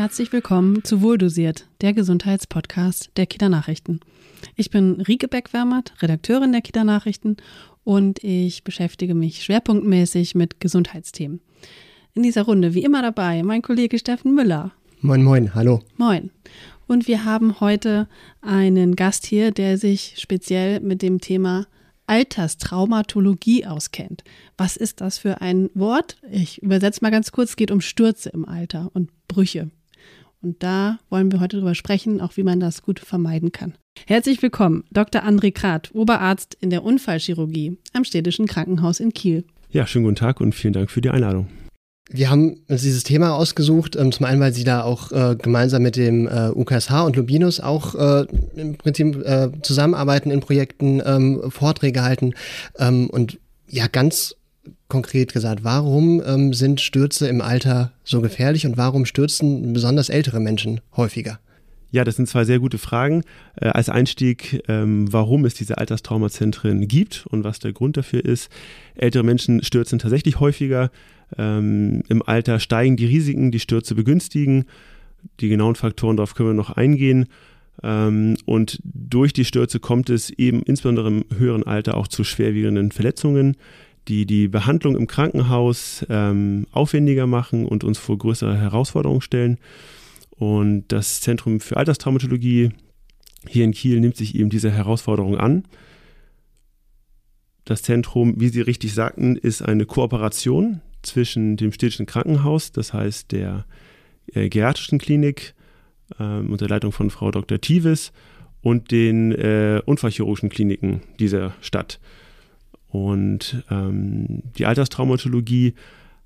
herzlich willkommen zu Wohldosiert, der Gesundheitspodcast der Kita-Nachrichten. Ich bin Rike Beckwärmert, Redakteurin der Kita-Nachrichten und ich beschäftige mich schwerpunktmäßig mit Gesundheitsthemen. In dieser Runde wie immer dabei mein Kollege Steffen Müller. Moin, moin, hallo. Moin. Und wir haben heute einen Gast hier, der sich speziell mit dem Thema Alterstraumatologie auskennt. Was ist das für ein Wort? Ich übersetze mal ganz kurz, es geht um Stürze im Alter und Brüche. Und da wollen wir heute drüber sprechen, auch wie man das gut vermeiden kann. Herzlich willkommen, Dr. André Krath, Oberarzt in der Unfallchirurgie am Städtischen Krankenhaus in Kiel. Ja, schönen guten Tag und vielen Dank für die Einladung. Wir haben uns dieses Thema ausgesucht, ähm, zum einen, weil Sie da auch äh, gemeinsam mit dem äh, UKSH und Lubinus auch äh, im Prinzip äh, zusammenarbeiten in Projekten, ähm, Vorträge halten ähm, und ja, ganz konkret gesagt, warum ähm, sind Stürze im Alter so gefährlich und warum stürzen besonders ältere Menschen häufiger? Ja, das sind zwei sehr gute Fragen. Äh, als Einstieg, ähm, warum es diese Alterstraumazentren gibt und was der Grund dafür ist. Ältere Menschen stürzen tatsächlich häufiger. Ähm, Im Alter steigen die Risiken, die Stürze begünstigen. Die genauen Faktoren, darauf können wir noch eingehen. Ähm, und durch die Stürze kommt es eben insbesondere im höheren Alter auch zu schwerwiegenden Verletzungen, die die Behandlung im Krankenhaus ähm, aufwendiger machen und uns vor größere Herausforderungen stellen. Und das Zentrum für Alterstraumatologie hier in Kiel nimmt sich eben diese Herausforderung an. Das Zentrum, wie Sie richtig sagten, ist eine Kooperation zwischen dem städtischen Krankenhaus, das heißt der äh, geriatrischen Klinik äh, unter Leitung von Frau Dr. Tives und den äh, unfallchirurgischen Kliniken dieser Stadt. Und ähm, die Alterstraumatologie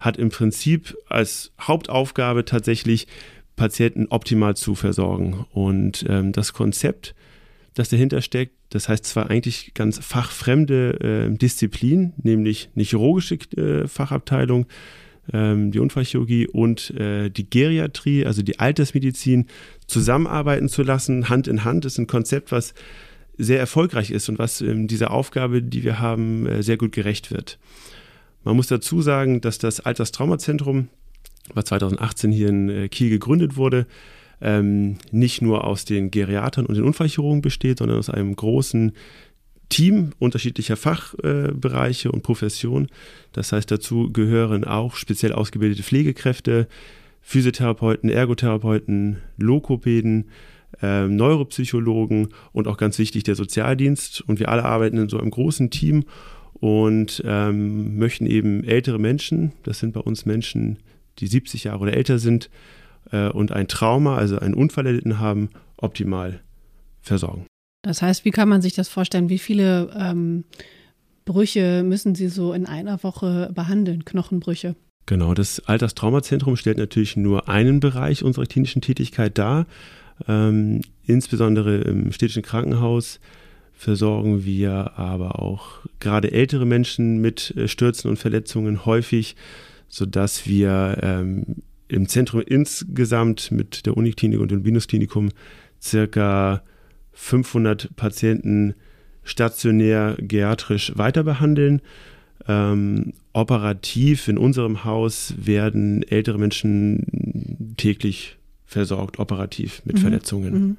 hat im Prinzip als Hauptaufgabe tatsächlich Patienten optimal zu versorgen. Und ähm, das Konzept, das dahinter steckt, das heißt zwar eigentlich ganz fachfremde äh, Disziplin, nämlich eine chirurgische äh, Fachabteilung, ähm, die Unfallchirurgie und äh, die Geriatrie, also die Altersmedizin, zusammenarbeiten zu lassen, Hand in Hand, ist ein Konzept, was sehr erfolgreich ist und was ähm, dieser Aufgabe, die wir haben, äh, sehr gut gerecht wird. Man muss dazu sagen, dass das Alterstraumazentrum was 2018 hier in äh, Kiel gegründet wurde, ähm, nicht nur aus den Geriatern und den Unfallchirurgen besteht, sondern aus einem großen Team unterschiedlicher Fachbereiche äh, und Professionen. Das heißt, dazu gehören auch speziell ausgebildete Pflegekräfte, Physiotherapeuten, Ergotherapeuten, Lokopäden, äh, Neuropsychologen und auch ganz wichtig der Sozialdienst. Und wir alle arbeiten in so einem großen Team und ähm, möchten eben ältere Menschen, das sind bei uns Menschen, die 70 Jahre oder älter sind äh, und ein Trauma, also einen Unfall erlitten haben, optimal versorgen. Das heißt, wie kann man sich das vorstellen? Wie viele ähm, Brüche müssen Sie so in einer Woche behandeln, Knochenbrüche? Genau, das Alterstraumazentrum stellt natürlich nur einen Bereich unserer klinischen Tätigkeit dar. Ähm, insbesondere im städtischen Krankenhaus versorgen wir aber auch gerade ältere Menschen mit äh, Stürzen und Verletzungen häufig sodass wir ähm, im Zentrum insgesamt mit der Uniklinik und dem Venusklinikum circa 500 Patienten stationär geriatrisch weiter behandeln. Ähm, operativ in unserem Haus werden ältere Menschen täglich versorgt, operativ mit mhm. Verletzungen. Mhm.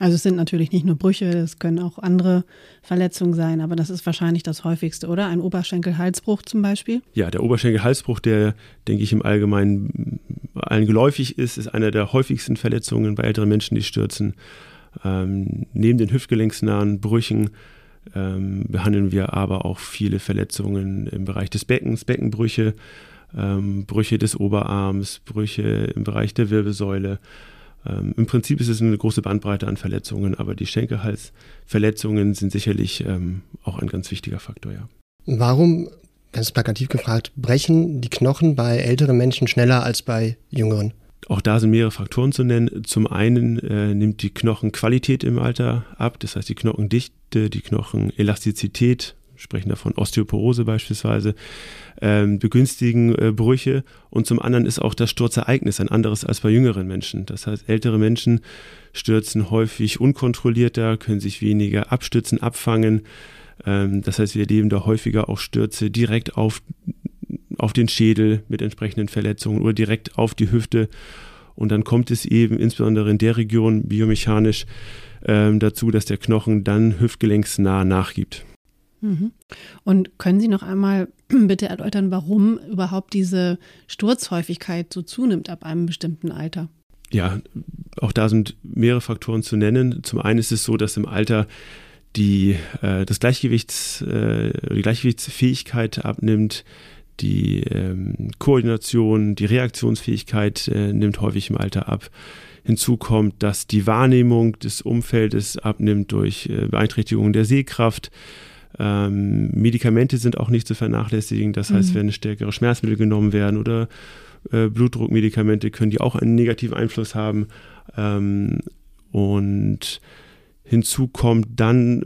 Also es sind natürlich nicht nur Brüche, es können auch andere Verletzungen sein, aber das ist wahrscheinlich das häufigste, oder? Ein Oberschenkel-Halsbruch zum Beispiel? Ja, der Oberschenkel-Halsbruch, der, denke ich, im Allgemeinen allen geläufig ist, ist einer der häufigsten Verletzungen bei älteren Menschen, die stürzen. Ähm, neben den hüftgelenksnahen Brüchen ähm, behandeln wir aber auch viele Verletzungen im Bereich des Beckens, Beckenbrüche, ähm, Brüche des Oberarms, Brüche im Bereich der Wirbelsäule. Ähm, Im Prinzip ist es eine große Bandbreite an Verletzungen, aber die Schenkelhalsverletzungen sind sicherlich ähm, auch ein ganz wichtiger Faktor, ja. Warum, ganz plakativ gefragt, brechen die Knochen bei älteren Menschen schneller als bei jüngeren? Auch da sind mehrere Faktoren zu nennen. Zum einen äh, nimmt die Knochenqualität im Alter ab, das heißt die Knochendichte, die Knochenelastizität sprechen davon Osteoporose beispielsweise, ähm, begünstigen äh, Brüche. Und zum anderen ist auch das Sturzereignis ein anderes als bei jüngeren Menschen. Das heißt, ältere Menschen stürzen häufig unkontrollierter, können sich weniger abstützen, abfangen. Ähm, das heißt, wir erleben da häufiger auch Stürze direkt auf, auf den Schädel mit entsprechenden Verletzungen oder direkt auf die Hüfte. Und dann kommt es eben insbesondere in der Region biomechanisch ähm, dazu, dass der Knochen dann hüftgelenksnah nachgibt. Mhm. Und können Sie noch einmal bitte erläutern, warum überhaupt diese Sturzhäufigkeit so zunimmt ab einem bestimmten Alter? Ja, auch da sind mehrere Faktoren zu nennen. Zum einen ist es so, dass im Alter die, äh, das Gleichgewichts, äh, die Gleichgewichtsfähigkeit abnimmt, die ähm, Koordination, die Reaktionsfähigkeit äh, nimmt häufig im Alter ab. Hinzu kommt, dass die Wahrnehmung des Umfeldes abnimmt durch äh, Beeinträchtigung der Sehkraft. Ähm, Medikamente sind auch nicht zu vernachlässigen. Das heißt, mhm. wenn stärkere Schmerzmittel genommen werden oder äh, Blutdruckmedikamente, können die auch einen negativen Einfluss haben. Ähm, und hinzu kommt dann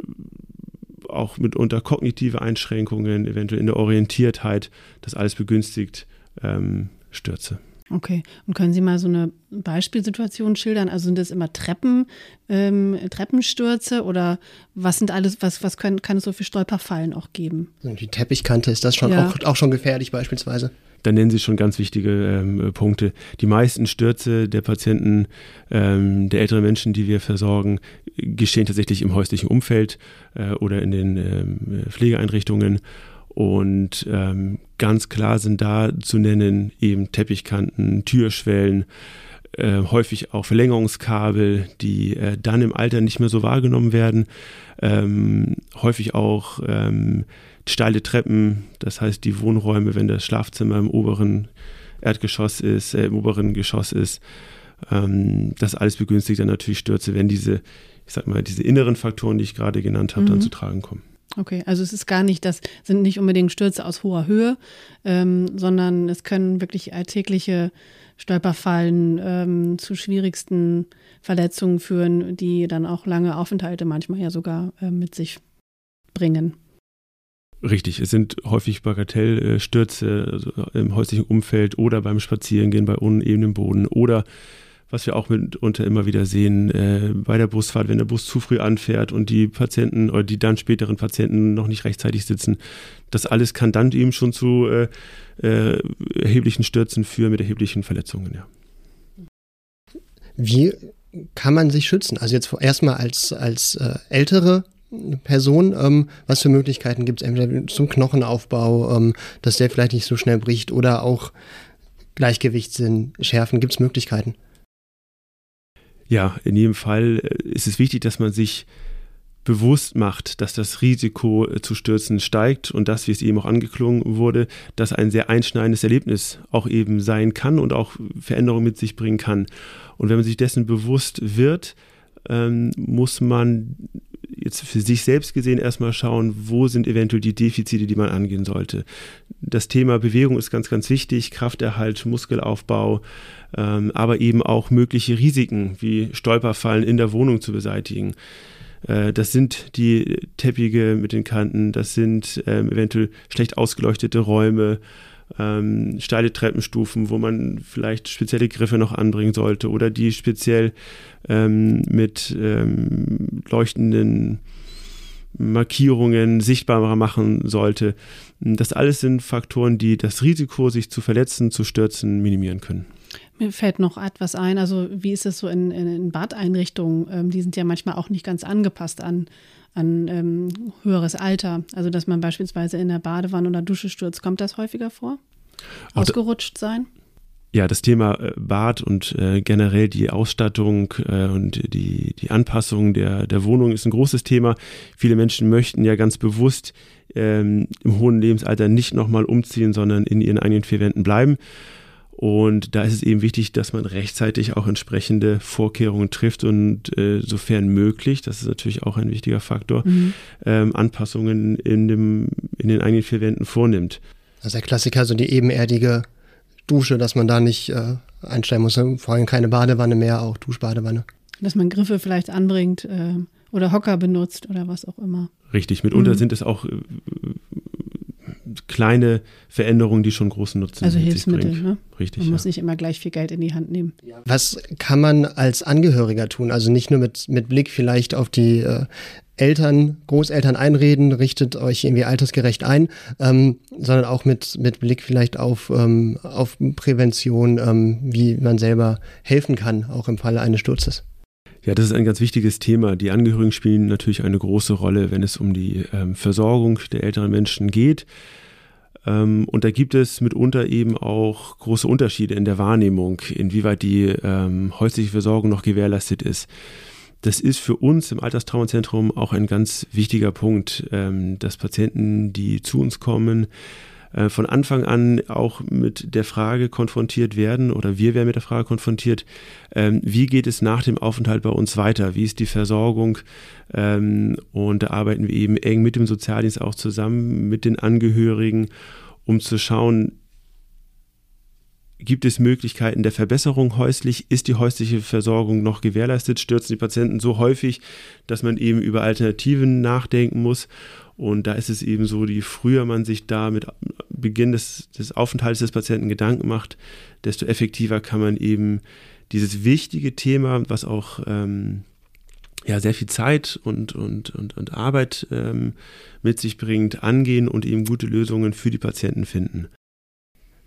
auch mitunter kognitive Einschränkungen, eventuell in der Orientiertheit, das alles begünstigt ähm, Stürze. Okay, und können Sie mal so eine Beispielsituation schildern? Also sind das immer Treppen, ähm, Treppenstürze oder was sind alles, was, was können, kann es so für Stolperfallen auch geben? Die Teppichkante ist das schon ja. auch, auch schon gefährlich beispielsweise dann nennen Sie schon ganz wichtige ähm, Punkte. Die meisten Stürze der Patienten, ähm, der älteren Menschen, die wir versorgen, geschehen tatsächlich im häuslichen Umfeld äh, oder in den ähm, Pflegeeinrichtungen. Und ähm, ganz klar sind da zu nennen eben Teppichkanten, Türschwellen, äh, häufig auch Verlängerungskabel, die äh, dann im Alter nicht mehr so wahrgenommen werden. Ähm, häufig auch ähm, steile Treppen, das heißt die Wohnräume, wenn das Schlafzimmer im oberen Erdgeschoss ist, äh, im oberen Geschoss ist. Ähm, das alles begünstigt dann natürlich Stürze, wenn diese, ich sag mal, diese inneren Faktoren, die ich gerade genannt habe, mhm. dann zu tragen kommen. Okay, also es ist gar nicht, das sind nicht unbedingt Stürze aus hoher Höhe, ähm, sondern es können wirklich alltägliche Stolperfallen ähm, zu schwierigsten Verletzungen führen, die dann auch lange Aufenthalte manchmal ja sogar äh, mit sich bringen. Richtig, es sind häufig Bagatellstürze also im häuslichen Umfeld oder beim Spazierengehen bei unebenem Boden oder was wir auch mitunter immer wieder sehen, äh, bei der Busfahrt, wenn der Bus zu früh anfährt und die Patienten oder die dann späteren Patienten noch nicht rechtzeitig sitzen. Das alles kann dann eben schon zu äh, äh, erheblichen Stürzen führen mit erheblichen Verletzungen, ja. Wie kann man sich schützen? Also jetzt erstmal als, als äh, ältere Person, ähm, was für Möglichkeiten gibt es entweder zum Knochenaufbau, ähm, dass der vielleicht nicht so schnell bricht oder auch Gleichgewichtssinn schärfen, gibt es Möglichkeiten? Ja, in jedem Fall äh, ist es wichtig, dass man sich bewusst macht, dass das Risiko äh, zu stürzen steigt und dass, wie es eben auch angeklungen wurde, dass ein sehr einschneidendes Erlebnis auch eben sein kann und auch Veränderungen mit sich bringen kann. Und wenn man sich dessen bewusst wird, ähm, muss man jetzt für sich selbst gesehen erstmal schauen, wo sind eventuell die Defizite, die man angehen sollte. Das Thema Bewegung ist ganz, ganz wichtig, Krafterhalt, Muskelaufbau, ähm, aber eben auch mögliche Risiken wie Stolperfallen in der Wohnung zu beseitigen. Äh, das sind die Teppiche mit den Kanten, das sind ähm, eventuell schlecht ausgeleuchtete Räume, ähm, steile Treppenstufen, wo man vielleicht spezielle Griffe noch anbringen sollte oder die speziell ähm, mit ähm, leuchtenden Markierungen sichtbarer machen sollte. Das alles sind Faktoren, die das Risiko, sich zu verletzen, zu stürzen, minimieren können. Mir fällt noch etwas ein. Also, wie ist es so in, in, in Badeinrichtungen? Ähm, die sind ja manchmal auch nicht ganz angepasst an, an ähm, höheres Alter. Also, dass man beispielsweise in der Badewanne oder Dusche stürzt. Kommt das häufiger vor? Ausgerutscht sein? Ja, das Thema äh, Bad und äh, generell die Ausstattung äh, und die, die Anpassung der, der Wohnung ist ein großes Thema. Viele Menschen möchten ja ganz bewusst ähm, im hohen Lebensalter nicht nochmal umziehen, sondern in ihren eigenen vier Wänden bleiben. Und da ist es eben wichtig, dass man rechtzeitig auch entsprechende Vorkehrungen trifft und äh, sofern möglich, das ist natürlich auch ein wichtiger Faktor, mhm. ähm, Anpassungen in, dem, in den eigenen vier Wänden vornimmt. Also der Klassiker, so die ebenerdige Dusche, dass man da nicht äh, einstellen muss. Vor allem keine Badewanne mehr, auch Duschbadewanne. Dass man Griffe vielleicht anbringt äh, oder Hocker benutzt oder was auch immer. Richtig, mitunter mhm. sind es auch äh, kleine Veränderungen, die schon großen Nutzen Also Hilfsmittel, ne? Richtig. Man ja. muss nicht immer gleich viel Geld in die Hand nehmen. Was kann man als Angehöriger tun? Also nicht nur mit, mit Blick vielleicht auf die äh, Eltern, Großeltern einreden, richtet euch irgendwie altersgerecht ein, ähm, sondern auch mit, mit Blick vielleicht auf, ähm, auf Prävention, ähm, wie man selber helfen kann, auch im Falle eines Sturzes. Ja, das ist ein ganz wichtiges Thema. Die Angehörigen spielen natürlich eine große Rolle, wenn es um die ähm, Versorgung der älteren Menschen geht. Ähm, und da gibt es mitunter eben auch große Unterschiede in der Wahrnehmung, inwieweit die ähm, häusliche Versorgung noch gewährleistet ist. Das ist für uns im Alterstraumazentrum auch ein ganz wichtiger Punkt, ähm, dass Patienten, die zu uns kommen, äh, von Anfang an auch mit der Frage konfrontiert werden oder wir werden mit der Frage konfrontiert, ähm, wie geht es nach dem Aufenthalt bei uns weiter? Wie ist die Versorgung? Ähm, und da arbeiten wir eben eng mit dem Sozialdienst auch zusammen, mit den Angehörigen, um zu schauen, Gibt es Möglichkeiten der Verbesserung häuslich? Ist die häusliche Versorgung noch gewährleistet? Stürzen die Patienten so häufig, dass man eben über Alternativen nachdenken muss? Und da ist es eben so, je früher man sich da mit Beginn des, des Aufenthalts des Patienten Gedanken macht, desto effektiver kann man eben dieses wichtige Thema, was auch ähm, ja, sehr viel Zeit und, und, und, und Arbeit ähm, mit sich bringt, angehen und eben gute Lösungen für die Patienten finden.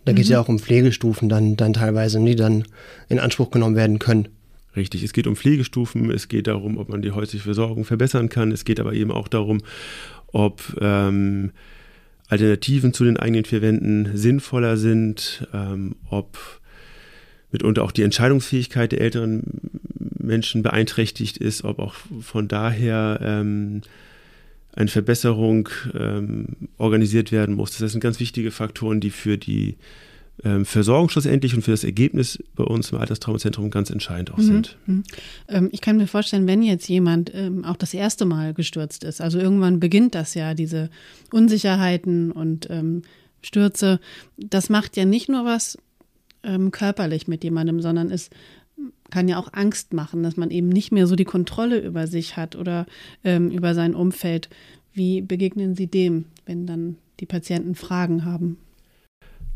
Da geht es ja mhm. auch um Pflegestufen dann, dann teilweise, die dann in Anspruch genommen werden können. Richtig, es geht um Pflegestufen, es geht darum, ob man die häusliche Versorgung verbessern kann, es geht aber eben auch darum, ob ähm, Alternativen zu den eigenen vier Wänden sinnvoller sind, ähm, ob mitunter auch die Entscheidungsfähigkeit der älteren Menschen beeinträchtigt ist, ob auch von daher ähm, eine Verbesserung ähm, organisiert werden muss. Das sind ganz wichtige Faktoren, die für die ähm, Versorgung schlussendlich und für das Ergebnis bei uns im Alterstraumazentrum ganz entscheidend auch mhm. sind. Mhm. Ähm, ich kann mir vorstellen, wenn jetzt jemand ähm, auch das erste Mal gestürzt ist, also irgendwann beginnt das ja, diese Unsicherheiten und ähm, Stürze, das macht ja nicht nur was ähm, körperlich mit jemandem, sondern es kann ja auch Angst machen, dass man eben nicht mehr so die Kontrolle über sich hat oder ähm, über sein Umfeld. Wie begegnen Sie dem, wenn dann die Patienten Fragen haben?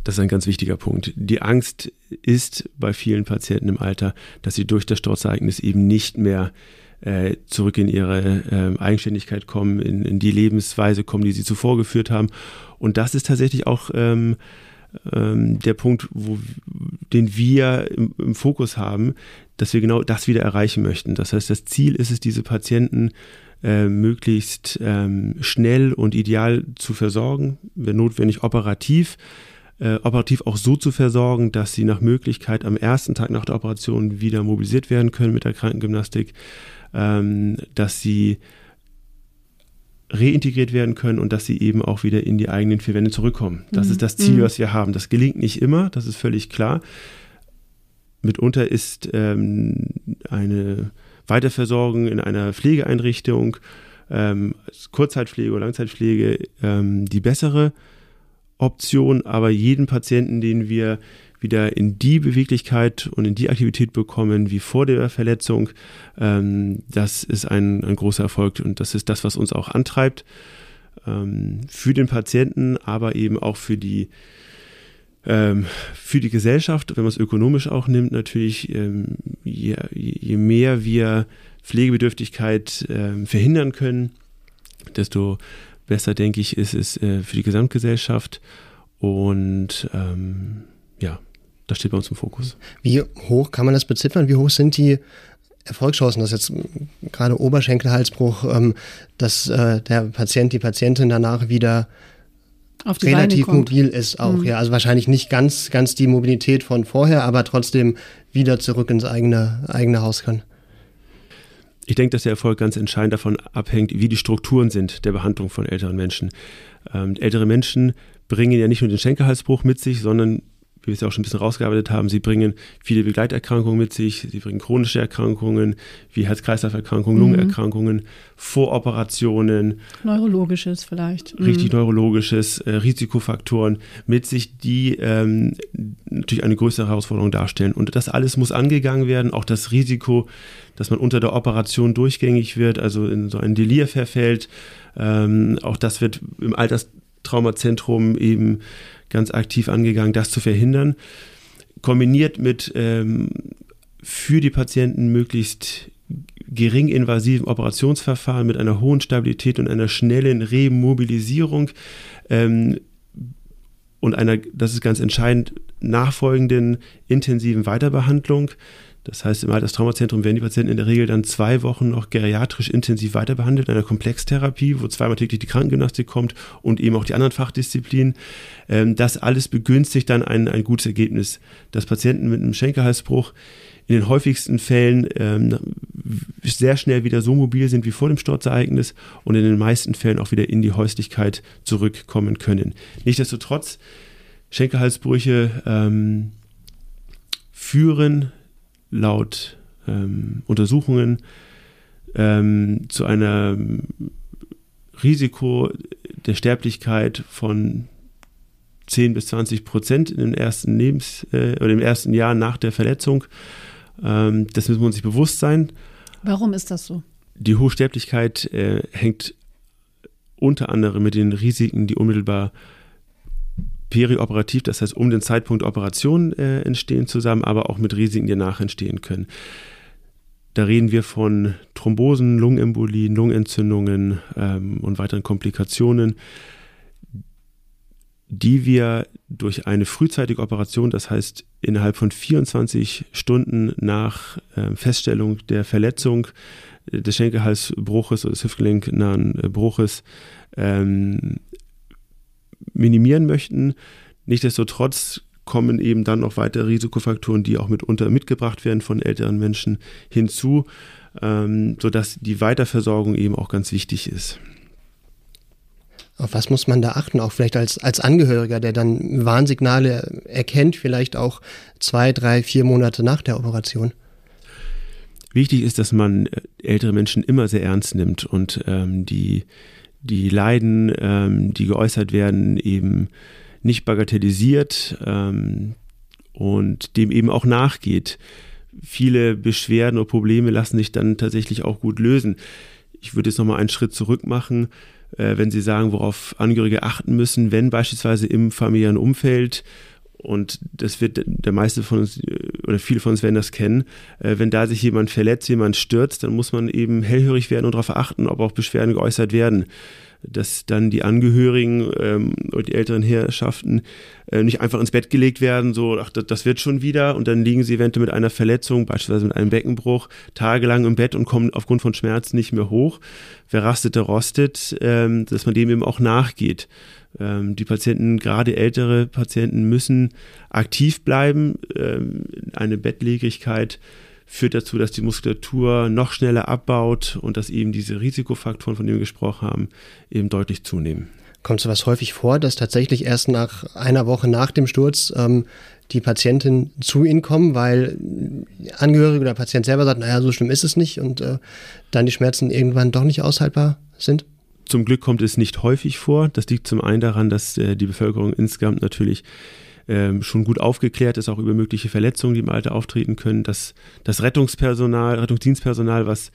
Das ist ein ganz wichtiger Punkt. Die Angst ist bei vielen Patienten im Alter, dass sie durch das Sturzereignis eben nicht mehr äh, zurück in ihre äh, Eigenständigkeit kommen, in, in, die Lebensweise kommen, die sie zuvor geführt haben. Und das ist tatsächlich auch ähm, ähm, der Punkt, wo, den wir im, im, Fokus haben, dass wir genau das wieder erreichen möchten. Das heißt, das Ziel ist es, diese Patienten äh, möglichst ähm, schnell und ideal zu versorgen, wenn notwendig operativ. Äh, operativ auch so zu versorgen, dass sie nach Möglichkeit am ersten Tag nach der Operation wieder mobilisiert werden können mit der Krankengymnastik, ähm, dass sie reintegriert werden können und dass sie eben auch wieder in die eigenen vier Wände zurückkommen. Das mhm. ist das Ziel, mhm. was wir haben. Das gelingt nicht immer, das ist völlig klar. Mitunter ist ähm, eine Weiterversorgung in einer Pflegeeinrichtung, ähm, Kurzzeitpflege oder Langzeitpflege, ähm, die bessere Option, aber jeden Patienten, den wir wieder in die Beweglichkeit und in die Aktivität bekommen wie vor der Verletzung, ähm, das ist ein, ein, großer Erfolg und das ist das, was uns auch antreibt. Ähm, für den Patienten, aber eben auch für die, ähm, für die Gesellschaft, wenn man es ökonomisch auch nimmt, natürlich, ähm, je, mehr wir Pflegebedürftigkeit äh, verhindern können, desto besser, denke ich, ist es äh, für die Gesamtgesellschaft. Und ähm, ja, das steht bei uns im Fokus. Wie hoch kann man das beziffern? Wie hoch sind die Erfolgschancen, dass jetzt gerade Oberschenkelhalsbruch, ähm, dass äh, der Patient, die Patientin danach wieder relativ mobil ist auch, mhm. ja. Also wahrscheinlich nicht ganz, ganz die Mobilität von vorher, aber trotzdem wieder zurück ins eigene, eigene Haus kann. Ich denke, dass der Erfolg ganz entscheidend davon abhängt, wie die Strukturen sind der Behandlung von älteren Menschen. Ähm, ältere Menschen bringen ja nicht nur den Schenkelhalsbruch mit sich, sondern wie wir es ja auch schon ein bisschen rausgearbeitet haben, sie bringen viele Begleiterkrankungen mit sich, sie bringen chronische Erkrankungen wie Herz-Kreislauf-Erkrankungen, mhm. Lungenerkrankungen, Voroperationen. Neurologisches vielleicht. Richtig mhm. neurologisches, äh, Risikofaktoren mit sich, die ähm, natürlich eine größere Herausforderung darstellen. Und das alles muss angegangen werden, auch das Risiko, dass man unter der Operation durchgängig wird, also in so ein Delir verfällt. Ähm, auch das wird im Alterstraumazentrum eben ganz aktiv angegangen, das zu verhindern. Kombiniert mit ähm, für die Patienten möglichst gering invasiven Operationsverfahren mit einer hohen Stabilität und einer schnellen Remobilisierung ähm, und einer, das ist ganz entscheidend, nachfolgenden intensiven Weiterbehandlung. Das heißt, im Alterstraumazentrum werden die Patienten in der Regel dann zwei Wochen noch geriatrisch intensiv weiterbehandelt, in einer Komplextherapie, wo zweimal täglich die Krankengymnastik kommt und eben auch die anderen Fachdisziplinen. Ähm, das alles begünstigt dann ein, ein gutes Ergebnis, dass Patienten mit einem Schenkelhalsbruch in den häufigsten Fällen ähm, sehr schnell wieder so mobil sind wie vor dem Sturzereignis und in den meisten Fällen auch wieder in die Häuslichkeit zurückkommen können. Nichtsdestotrotz, Schenkelhalsbrüche ähm, führen laut ähm, Untersuchungen ähm, zu einem Risiko der Sterblichkeit von 10 bis 20 Prozent in den ersten Lebens äh, oder im ersten Jahr nach der Verletzung. Ähm, das müssen wir uns sich bewusst sein. Warum ist das so? Die hohe Sterblichkeit äh, hängt unter anderem mit den Risiken, die unmittelbar perioperativ, das heißt um den Zeitpunkt Operation äh, entstehen, zusammen, aber auch mit Risiken, die danach entstehen können. Da reden wir von Thrombosen, Lungenembolien, Lungenentzündungen ähm, und weiteren Komplikationen die wir durch eine frühzeitige Operation, das heißt innerhalb von 24 Stunden nach äh, Feststellung der Verletzung äh, des Schenkelhalsbruches oder des hüftgelenknahen äh, Bruches ähm, minimieren möchten. Nichtsdestotrotz kommen eben dann noch weitere Risikofaktoren, die auch mitunter mitgebracht werden von älteren Menschen hinzu, ähm, sodass die Weiterversorgung eben auch ganz wichtig ist. Auf was muss man da achten, auch vielleicht als, als Angehöriger, der dann Warnsignale erkennt, vielleicht auch zwei, drei, vier Monate nach der Operation? Wichtig ist, dass man äh, ältere Menschen immer sehr ernst nimmt und ähm, die, die Leiden, ähm, die geäußert werden, eben nicht bagatellisiert ähm, und dem eben auch nachgeht. Viele Beschwerden oder Probleme lassen sich dann tatsächlich auch gut lösen. Ich würde jetzt nochmal einen Schritt zurück machen äh, wenn Sie sagen, worauf Angehörige achten müssen, wenn beispielsweise im familiären Umfeld und das wird der meiste von uns oder viele von uns werden das kennen, äh, wenn da sich jemand verletzt, jemand stürzt, dann muss man eben hellhörig werden und darauf achten, ob auch Beschwerden geäußert werden dass dann die Angehörigen ähm, oder die älteren Herrschaften äh, nicht einfach ins Bett gelegt werden, so, ach, das, das, wird schon wieder und dann liegen sie eventuell mit einer Verletzung, beispielsweise mit einem Beckenbruch, tagelang im Bett und kommen aufgrund von Schmerzen nicht mehr hoch. Wer rastet, der rostet, ähm, dass man dem eben auch nachgeht. Ähm, die Patienten, gerade ältere Patienten, müssen aktiv bleiben. Ähm, eine Bettlägerigkeit führt dazu, dass die Muskulatur noch schneller abbaut und dass eben diese Risikofaktoren, von denen wir gesprochen haben, eben deutlich zunehmen. Kommt sowas häufig vor, dass tatsächlich erst nach einer Woche nach dem Sturz ähm, die Patientin zu Ihnen kommen, weil Angehörige oder Patient selber sagt, naja, so schlimm ist es nicht und äh, dann die Schmerzen irgendwann doch nicht aushaltbar sind? Zum Glück kommt es nicht häufig vor. Das liegt zum einen daran, dass äh, die Bevölkerung insgesamt natürlich ähm, schon gut aufgeklärt ist, auch über mögliche Verletzungen, die im Alter auftreten können, dass das Rettungspersonal, Rettungsdienstpersonal, was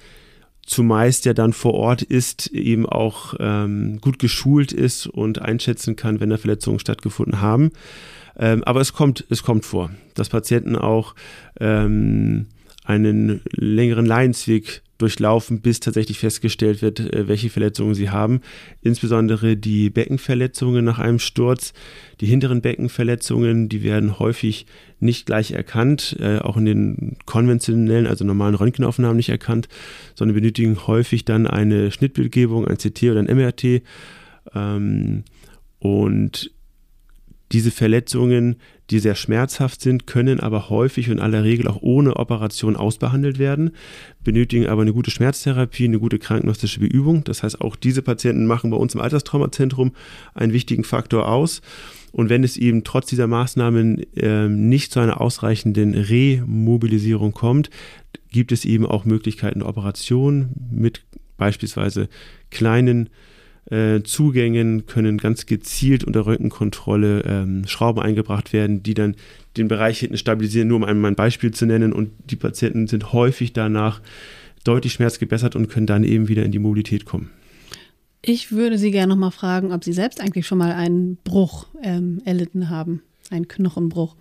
zumeist ja dann vor Ort ist, eben auch ähm, gut geschult ist und einschätzen kann, wenn da Verletzungen stattgefunden haben. Ähm, aber es kommt, es kommt vor, dass Patienten auch ähm, einen längeren Leidensweg durchlaufen, bis tatsächlich festgestellt wird, äh, welche Verletzungen sie haben. Insbesondere die Beckenverletzungen nach einem Sturz, die hinteren Beckenverletzungen, die werden häufig nicht gleich erkannt, äh, auch in den konventionellen, also normalen Röntgenaufnahmen nicht erkannt, sondern benötigen häufig dann eine Schnittbildgebung, ein CT oder ein MRT. Ähm, und diese Verletzungen, die sehr schmerzhaft sind, können aber häufig und aller Regel auch ohne Operation ausbehandelt werden, benötigen aber eine gute Schmerztherapie, eine gute krankengnostische Beübung. Das heißt, auch diese Patienten machen bei uns im Alterstraumazentrum einen wichtigen Faktor aus. Und wenn es eben trotz dieser Maßnahmen äh, nicht zu einer ausreichenden Remobilisierung kommt, gibt es eben auch Möglichkeiten der Operation mit beispielsweise kleinen äh, Zugängen können ganz gezielt unter Röntgenkontrolle ähm, Schrauben eingebracht werden, die dann den Bereich hinten stabilisieren, nur um einmal ein Beispiel zu nennen. Und die Patienten sind häufig danach deutlich schmerzgebessert und können dann eben wieder in die Mobilität kommen. Ich würde Sie gerne noch mal fragen, ob Sie selbst eigentlich schon mal einen Bruch ähm, erlitten haben, einen Knochenbruch.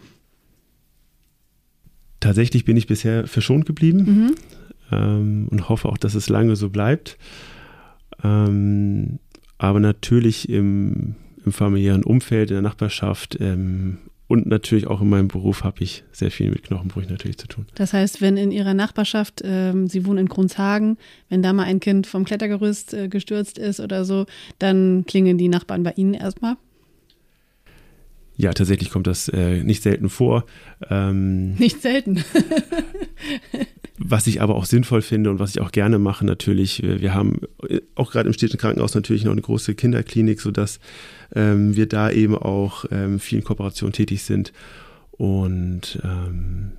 Tatsächlich bin ich bisher verschont geblieben. Mhm. ähm, und hoffe auch, dass es lange so bleibt. Ähm, aber natürlich im, im, familiären Umfeld, in der Nachbarschaft ähm, und natürlich auch in meinem Beruf habe ich sehr viel mit Knochenbrüchen natürlich zu tun. Das heißt, wenn in Ihrer Nachbarschaft, ähm, Sie wohnen in Grundshagen, wenn da mal ein Kind vom Klettergerüst äh, gestürzt ist oder so, dann klingen die Nachbarn bei Ihnen erstmal? Ja, tatsächlich kommt das äh, nicht selten vor. Ähm, nicht selten. was ich aber auch sinnvoll finde und was ich auch gerne mache, natürlich, wir haben äh, auch gerade im städtischen Krankenhaus natürlich noch eine große Kinderklinik, sodass ähm, wir da eben auch ähm, vielen Kooperationen tätig sind. Und ähm,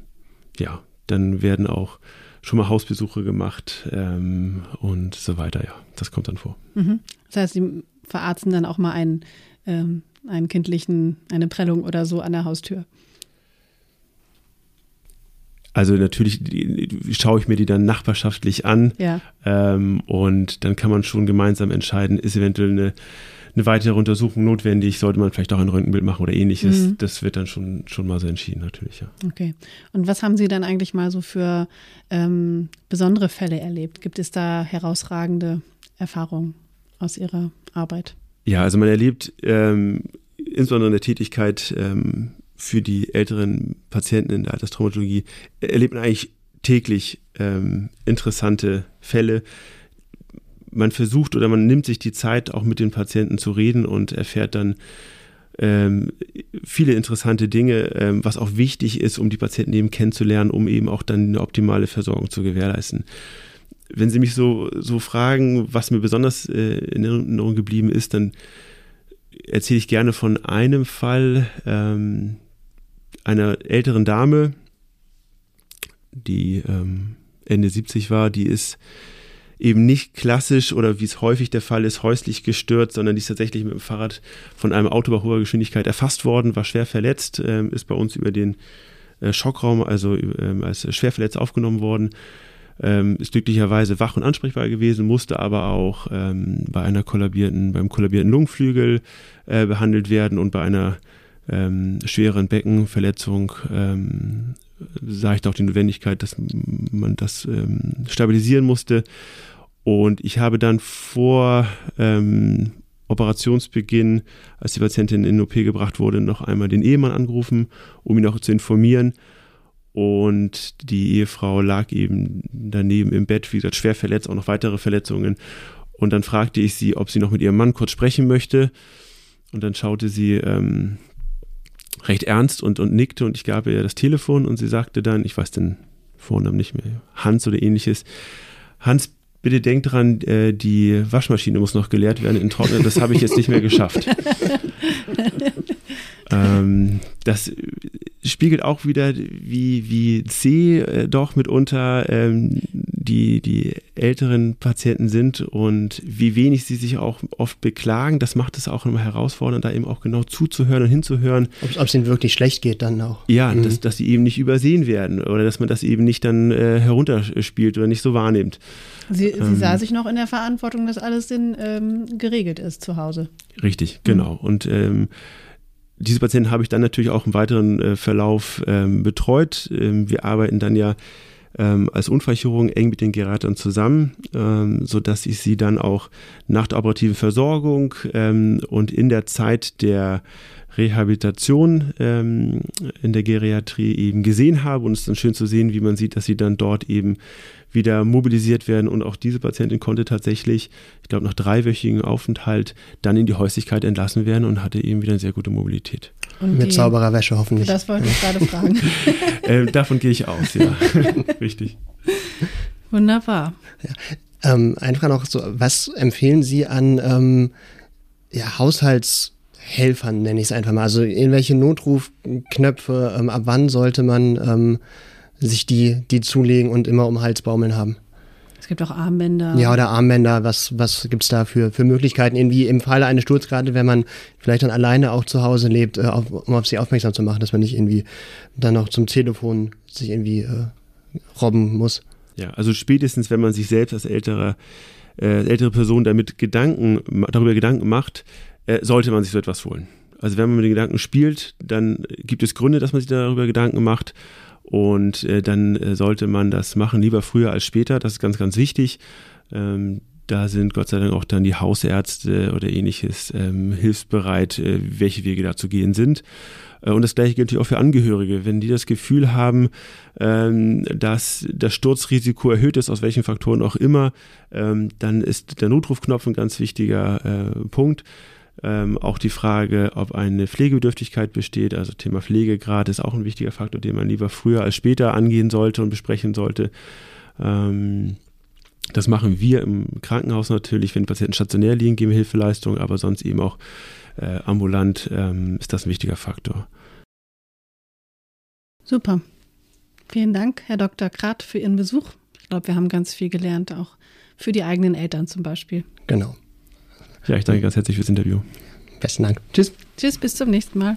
ja, dann werden auch schon mal Hausbesuche gemacht ähm, und so weiter. Ja, das kommt dann vor. Mhm. Das heißt, Sie verarzten dann auch mal einen ähm, einen kindlichen, eine Prellung oder so an der Haustür? Also natürlich schaue ich mir die dann nachbarschaftlich an ja. ähm, und dann kann man schon gemeinsam entscheiden, ist eventuell eine, eine weitere Untersuchung notwendig, sollte man vielleicht auch ein Röntgenbild machen oder ähnliches. Mhm. Das wird dann schon, schon mal so entschieden, natürlich, ja. Okay. Und was haben Sie dann eigentlich mal so für ähm, besondere Fälle erlebt? Gibt es da herausragende Erfahrungen aus Ihrer Arbeit? Ja, also man erlebt ähm, insbesondere in der Tätigkeit ähm, für die älteren Patienten in der Alterstraumatologie, erlebt man eigentlich täglich ähm, interessante Fälle. Man versucht oder man nimmt sich die Zeit, auch mit den Patienten zu reden und erfährt dann ähm, viele interessante Dinge, ähm, was auch wichtig ist, um die Patienten eben kennenzulernen, um eben auch dann eine optimale Versorgung zu gewährleisten wenn Sie mich so, so fragen, was mir besonders äh, in Erinnerung geblieben ist, dann erzähle ich gerne von einem Fall ähm, einer älteren Dame, die ähm, Ende 70 war, die ist eben nicht klassisch oder wie es häufig der Fall ist, häuslich gestört, sondern die ist tatsächlich mit dem Fahrrad von einem Auto bei hoher Geschwindigkeit erfasst worden, war schwer verletzt, ähm, ist bei uns über den äh, Schockraum, also ähm, als schwer verletzt aufgenommen worden ähm, ist glücklicherweise wach und ansprechbar gewesen, musste aber auch ähm, bei einer kollabierten, beim kollabierten Lungenflügel äh, behandelt werden und bei einer ähm, schweren Beckenverletzung ähm, sah ich da auch die Notwendigkeit, dass man das ähm, stabilisieren musste. Und ich habe dann vor ähm, Operationsbeginn, als die Patientin in den OP gebracht wurde, noch einmal den Ehemann angerufen, um ihn auch zu informieren und die Ehefrau lag eben daneben im Bett, wie gesagt, schwer verletzt, auch noch weitere Verletzungen. Und dann fragte ich sie, ob sie noch mit ihrem Mann kurz sprechen möchte. Und dann schaute sie ähm, recht ernst und, und nickte und ich gab ihr das Telefon und sie sagte dann, ich weiß den Vornamen nicht mehr, Hans oder ähnliches, Hans, bitte denk dran, äh, die Waschmaschine muss noch geleert werden in Trockner, das habe ich jetzt nicht mehr geschafft. ähm, das spiegelt auch wieder, wie, wie zäh äh, doch mitunter ähm, die, die älteren Patienten sind und wie wenig sie sich auch oft beklagen. Das macht es auch immer herausfordernd, da eben auch genau zuzuhören und hinzuhören. Ob es ihnen wirklich schlecht geht dann auch. Ja, mhm. dass, dass sie eben nicht übersehen werden oder dass man das eben nicht dann äh, herunterspielt oder nicht so wahrnimmt. Sie, sie ähm, sah sich noch in der Verantwortung, dass alles in, ähm, geregelt ist zu Hause. Richtig, genau. Mhm. Und ähm, diese Patienten habe ich dann natürlich auch im weiteren äh, Verlauf ähm, betreut. Ähm, wir arbeiten dann ja ähm, als Unfallchirurgen eng mit den Geratern zusammen, ähm, so dass ich sie dann auch nach der operativen Versorgung ähm, und in der Zeit der Rehabilitation ähm, in der Geriatrie eben gesehen habe und es ist dann schön zu sehen, wie man sieht, dass sie dann dort eben wieder mobilisiert werden. Und auch diese Patientin konnte tatsächlich, ich glaube, nach dreiwöchigen Aufenthalt dann in die Häuslichkeit entlassen werden und hatte eben wieder eine sehr gute Mobilität. Und Mit sauberer Wäsche hoffentlich. Das wollte ich gerade fragen. äh, davon gehe ich aus, ja. Richtig. Wunderbar. Ja. Ähm, einfach noch so, was empfehlen Sie an ähm, ja, Haushaltshelfern, nenne ich es einfach mal. Also in welche Notrufknöpfe, ähm, ab wann sollte man ähm, sich die, die zulegen und immer um Hals baumeln haben. Es gibt auch Armbänder. Ja, oder Armbänder. Was, was gibt es da für, für Möglichkeiten? Irgendwie im Falle eines Sturzgrades, wenn man vielleicht dann alleine auch zu Hause lebt, äh, auf, um auf sie aufmerksam zu machen, dass man nicht irgendwie dann noch zum Telefon sich irgendwie äh, robben muss. Ja, also spätestens, wenn man sich selbst als ältere, äh, ältere Person damit Gedanken, darüber Gedanken macht, äh, sollte man sich so etwas holen. Also wenn man mit den Gedanken spielt, dann gibt es Gründe, dass man sich darüber Gedanken macht Und äh, dann äh, sollte man das machen, lieber früher als später. Das ist ganz, ganz wichtig. Ähm, da sind Gott sei Dank auch dann die Hausärzte oder ähnliches ähm, hilfsbereit, äh, welche Wege da zu gehen sind. Äh, und das gleiche gilt natürlich auch für Angehörige. Wenn die das Gefühl haben, ähm, dass das Sturzrisiko erhöht ist, aus welchen Faktoren auch immer, ähm, dann ist der Notrufknopf ein ganz wichtiger äh, Punkt. Ähm, auch die Frage, ob eine Pflegebedürftigkeit besteht, also Thema Pflegegrad ist auch ein wichtiger Faktor, den man lieber früher als später angehen sollte und besprechen sollte. Ähm, das machen wir im Krankenhaus natürlich, wenn Patienten stationär liegen, geben wir Hilfeleistung, aber sonst eben auch äh, ambulant ähm, ist das ein wichtiger Faktor. Super. Vielen Dank, Herr Dr. Krath, für Ihren Besuch. Ich glaube, wir haben ganz viel gelernt, auch für die eigenen Eltern zum Beispiel. Genau. Ja, ich danke ganz herzlich fürs Interview. Besten Dank. Tschüss. Tschüss, bis zum nächsten Mal.